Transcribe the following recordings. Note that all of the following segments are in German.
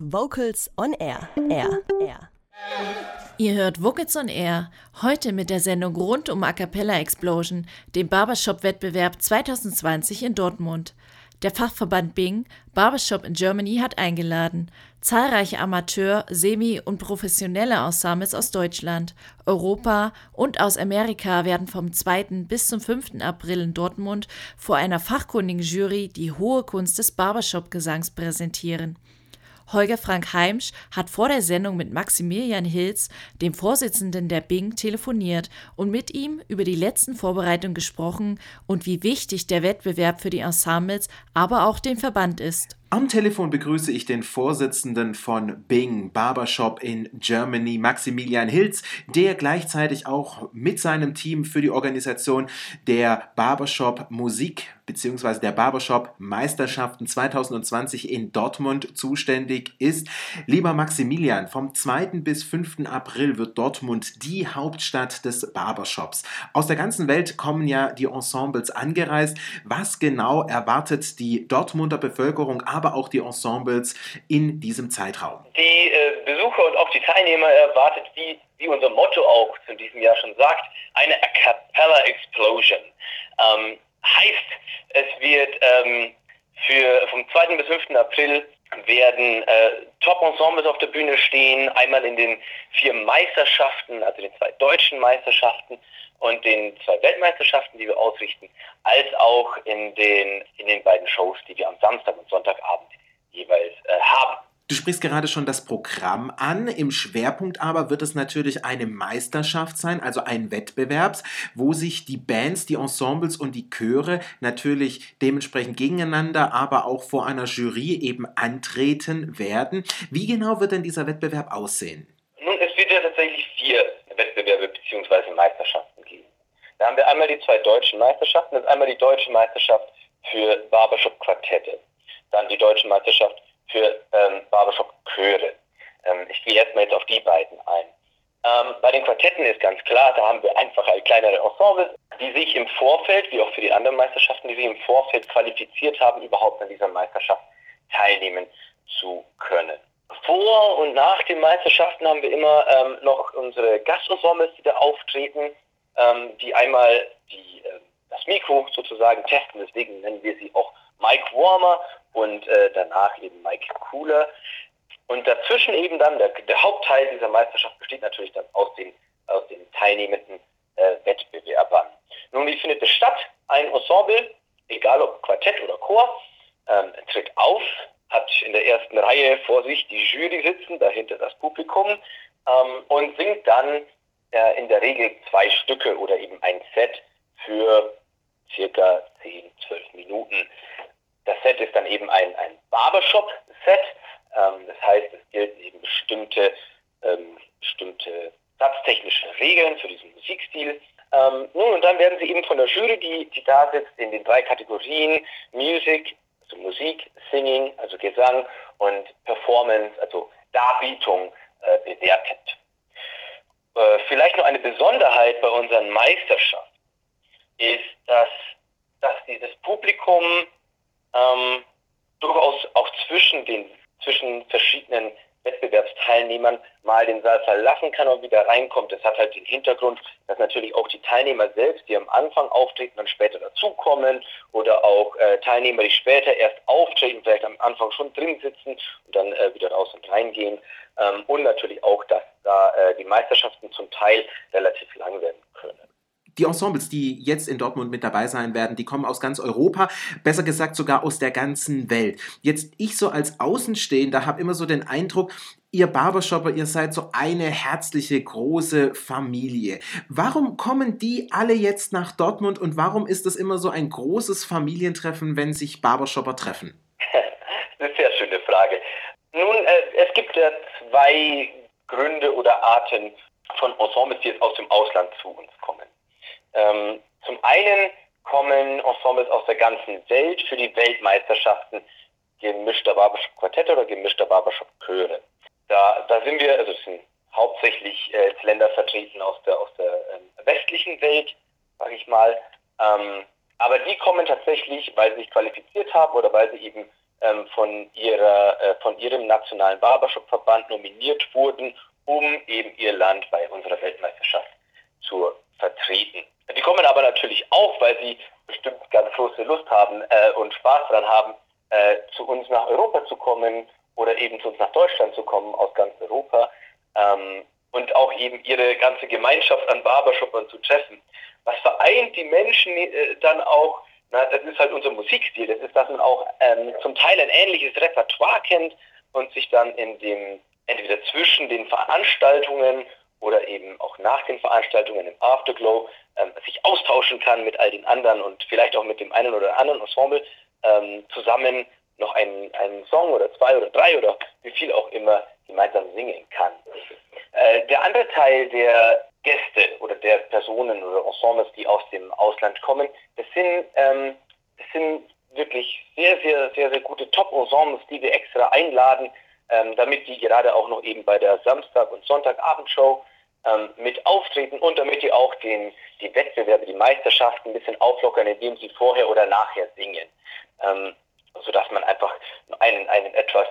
Vocals on Air. Air. Air. Ihr hört Vocals on Air, heute mit der Sendung rund um A Cappella Explosion, dem Barbershop-Wettbewerb 2020 in Dortmund. Der Fachverband Bing Barbershop in Germany hat eingeladen. Zahlreiche Amateur-, Semi- und professionelle Ensembles aus Deutschland, Europa und aus Amerika werden vom 2. bis zum 5. April in Dortmund vor einer fachkundigen Jury die hohe Kunst des Barbershop-Gesangs präsentieren. Holger Frank Heimsch hat vor der Sendung mit Maximilian Hilz, dem Vorsitzenden der Bing, telefoniert und mit ihm über die letzten Vorbereitungen gesprochen und wie wichtig der Wettbewerb für die Ensembles, aber auch den Verband ist. Am Telefon begrüße ich den Vorsitzenden von Bing Barbershop in Germany, Maximilian Hilz, der gleichzeitig auch mit seinem Team für die Organisation der Barbershop Musik bzw. der Barbershop Meisterschaften 2020 in Dortmund zuständig ist. Lieber Maximilian, vom 2. bis 5. April wird Dortmund die Hauptstadt des Barbershops. Aus der ganzen Welt kommen ja die Ensembles angereist. Was genau erwartet die Dortmunder Bevölkerung? Aber auch die Ensembles in diesem Zeitraum? Die äh, Besucher und auch die Teilnehmer erwartet, wie, wie unser Motto auch zu diesem Jahr schon sagt, eine A Cappella Explosion. Ähm, heißt, es wird ähm, für vom 2. bis 5. April werden äh, Top-Ensembles auf der Bühne stehen, einmal in den vier Meisterschaften, also den zwei deutschen Meisterschaften und den zwei Weltmeisterschaften, die wir ausrichten, als auch in den, in den beiden Shows, die wir am Samstag und Sonntagabend jeweils äh, haben. Du sprichst gerade schon das Programm an. Im Schwerpunkt aber wird es natürlich eine Meisterschaft sein, also ein Wettbewerb, wo sich die Bands, die Ensembles und die Chöre natürlich dementsprechend gegeneinander, aber auch vor einer Jury eben antreten werden. Wie genau wird denn dieser Wettbewerb aussehen? Nun, es wird ja tatsächlich vier Wettbewerbe bzw. Meisterschaften geben. Da haben wir einmal die zwei deutschen Meisterschaften. Das ist einmal die deutsche Meisterschaft für Barbershop-Quartette. Dann die deutsche Meisterschaft für ähm, Barbershop-Chöre. Ähm, ich gehe erstmal jetzt auf die beiden ein. Ähm, bei den Quartetten ist ganz klar, da haben wir einfach halt kleinere Ensembles, die sich im Vorfeld, wie auch für die anderen Meisterschaften, die sich im Vorfeld qualifiziert haben, überhaupt an dieser Meisterschaft teilnehmen zu können. Vor und nach den Meisterschaften haben wir immer ähm, noch unsere Gastensembles, die da auftreten, ähm, die einmal die, äh, das Mikro sozusagen testen, deswegen nennen wir sie auch Mike Warmer und äh, danach eben Mike Cooler. Und dazwischen eben dann, der, der, Hauptteil dieser Meisterschaft besteht natürlich dann aus den, aus den teilnehmenden äh, Wettbewerbern. Nun, wie findet es statt? Ein Ensemble, egal ob Quartett oder Chor, ähm, tritt auf, hat in der ersten Reihe vor sich die Jury sitzen, dahinter das Publikum ähm, und singt dann äh, in der Regel zwei Stücke oder eben ein Set für circa 10, 12 Minuten. Das Set ist dann eben ein, ein Barbershop-Set. Ähm, das heißt, es gelten eben bestimmte, ähm, bestimmte satztechnische Regeln für diesen Musikstil. Ähm, nun, und dann werden sie eben von der Jury, die, die da sitzt, in den drei Kategorien Music, also Musik, Singing, also Gesang und Performance, also Darbietung äh, bewertet. Äh, vielleicht noch eine Besonderheit bei unseren Meisterschaften ist, dass, dass dieses Publikum ähm, durchaus auch zwischen den zwischen verschiedenen Wettbewerbsteilnehmern mal den Saal verlassen kann und wieder reinkommt. Das hat halt den Hintergrund, dass natürlich auch die Teilnehmer selbst, die am Anfang auftreten, dann später dazukommen oder auch äh, Teilnehmer, die später erst auftreten, vielleicht am Anfang schon drin sitzen und dann äh, wieder raus und reingehen. Ähm, und natürlich auch, dass da äh, die Meisterschaften zum Teil relativ lang werden können. Die Ensembles, die jetzt in Dortmund mit dabei sein werden, die kommen aus ganz Europa, besser gesagt sogar aus der ganzen Welt. Jetzt ich so als Außenstehender habe immer so den Eindruck, Ihr Barbershopper, ihr seid so eine herzliche, große Familie. Warum kommen die alle jetzt nach Dortmund und warum ist das immer so ein großes Familientreffen, wenn sich Barbershopper treffen? Eine sehr schöne Frage. Nun, äh, es gibt ja zwei Gründe oder Arten von Ensembles, die jetzt aus dem Ausland zu uns kommen. Ähm, zum einen kommen Ensembles aus der ganzen Welt für die Weltmeisterschaften gemischter Barbershop Quartette oder gemischter Barbershop Chöre. Da, da sind wir, also es sind hauptsächlich äh, Länder vertreten aus der, aus der ähm, westlichen Welt, sage ich mal. Ähm, aber die kommen tatsächlich, weil sie sich qualifiziert haben oder weil sie eben ähm, von, ihrer, äh, von ihrem nationalen Barbershop-Verband nominiert wurden, um eben ihr Land bei unserer Weltmeisterschaft zu vertreten. Die kommen aber natürlich auch, weil sie bestimmt ganz große Lust haben äh, und Spaß daran haben, äh, zu uns nach Europa zu kommen oder eben zu uns nach Deutschland zu kommen aus ganz Europa ähm, und auch eben ihre ganze Gemeinschaft an Barbershoppern zu treffen. Was vereint die Menschen äh, dann auch? Na, das ist halt unser Musikstil. Das ist, dass man auch ähm, zum Teil ein ähnliches Repertoire kennt und sich dann in dem entweder zwischen den Veranstaltungen oder eben auch nach den Veranstaltungen im Afterglow ähm, sich austauschen kann mit all den anderen und vielleicht auch mit dem einen oder anderen Ensemble ähm, zusammen noch einen, einen Song oder zwei oder drei oder wie viel auch immer gemeinsam singen kann. Äh, der andere Teil der Gäste oder der Personen oder Ensembles, die aus dem Ausland kommen, das sind, ähm, das sind wirklich sehr, sehr, sehr, sehr gute Top-Ensembles, die wir extra einladen, ähm, damit die gerade auch noch eben bei der Samstag- und Sonntagabendshow ähm, mit auftreten und damit die auch den, die Wettbewerbe, die Meisterschaften ein bisschen auflockern, indem sie vorher oder nachher singen. Ähm, sodass man einfach einen, einen etwas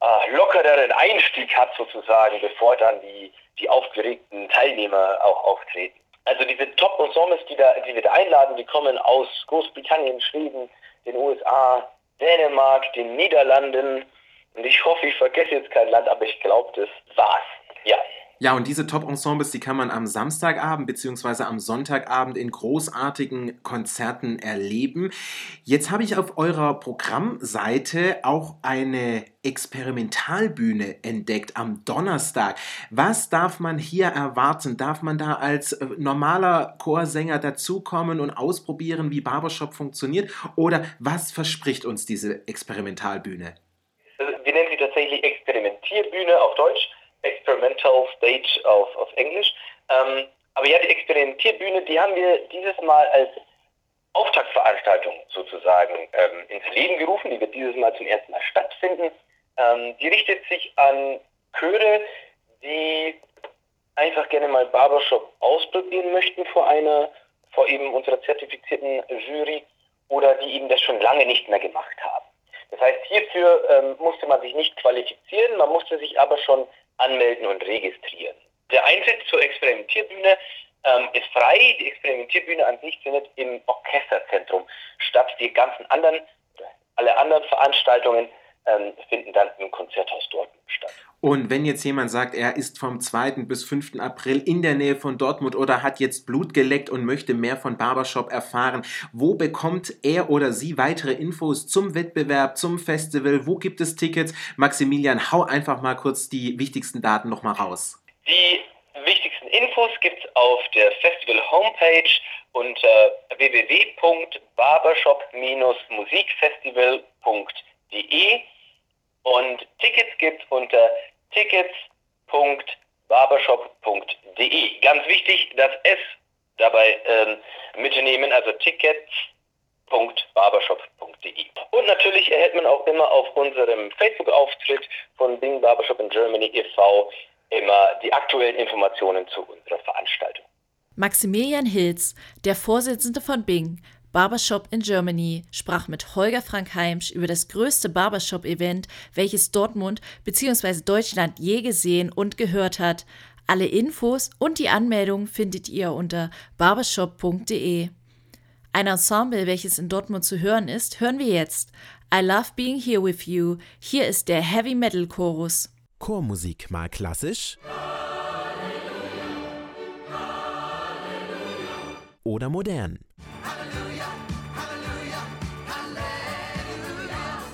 äh, lockereren Einstieg hat sozusagen, bevor dann die, die aufgeregten Teilnehmer auch auftreten. Also diese Top-Ensembles, die, da, die wir da einladen, die kommen aus Großbritannien, Schweden, den USA, Dänemark, den Niederlanden, und ich hoffe, ich vergesse jetzt kein Land, aber ich glaube, das war's. Ja. Ja, und diese Top-Ensembles, die kann man am Samstagabend bzw. am Sonntagabend in großartigen Konzerten erleben. Jetzt habe ich auf eurer Programmseite auch eine Experimentalbühne entdeckt am Donnerstag. Was darf man hier erwarten? Darf man da als äh, normaler Chorsänger dazukommen und ausprobieren, wie Barbershop funktioniert? Oder was verspricht uns diese Experimentalbühne? Tatsächlich Experimentierbühne auf Deutsch, Experimental Stage auf, auf Englisch. Ähm, aber ja, die Experimentierbühne, die haben wir dieses Mal als Auftaktveranstaltung sozusagen ähm, ins Leben gerufen. Die wird dieses Mal zum ersten Mal stattfinden. Ähm, die richtet sich an Chöre, die einfach gerne mal Barbershop ausprobieren möchten vor einer, vor eben unserer zertifizierten Jury oder die eben das schon lange nicht mehr gemacht haben. Das heißt, hierfür ähm, musste man sich nicht qualifizieren, man musste sich aber schon anmelden und registrieren. Der Eintritt zur Experimentierbühne ähm, ist frei. Die Experimentierbühne an sich findet im Orchesterzentrum statt. Die ganzen anderen, alle anderen Veranstaltungen ähm, finden dann im Konzerthaus Dortmund statt. Und wenn jetzt jemand sagt, er ist vom 2. bis 5. April in der Nähe von Dortmund oder hat jetzt Blut geleckt und möchte mehr von Barbershop erfahren, wo bekommt er oder sie weitere Infos zum Wettbewerb, zum Festival? Wo gibt es Tickets? Maximilian, hau einfach mal kurz die wichtigsten Daten nochmal raus. Die wichtigsten Infos gibt es auf der Festival-Homepage unter www.barbershop-musikfestival.de und Tickets gibt unter tickets.barbershop.de. Ganz wichtig, das S dabei ähm, mitnehmen, also tickets.barbershop.de. Und natürlich erhält man auch immer auf unserem Facebook-Auftritt von Bing Barbershop in Germany e.V. immer die aktuellen Informationen zu unserer Veranstaltung. Maximilian Hilz, der Vorsitzende von Bing, Barbershop in Germany sprach mit Holger Frank Heimsch über das größte Barbershop-Event, welches Dortmund bzw. Deutschland je gesehen und gehört hat. Alle Infos und die Anmeldung findet ihr unter barbershop.de. Ein Ensemble, welches in Dortmund zu hören ist, hören wir jetzt. I Love Being Here With You. Hier ist der Heavy Metal Chorus. Chormusik mal klassisch oder modern.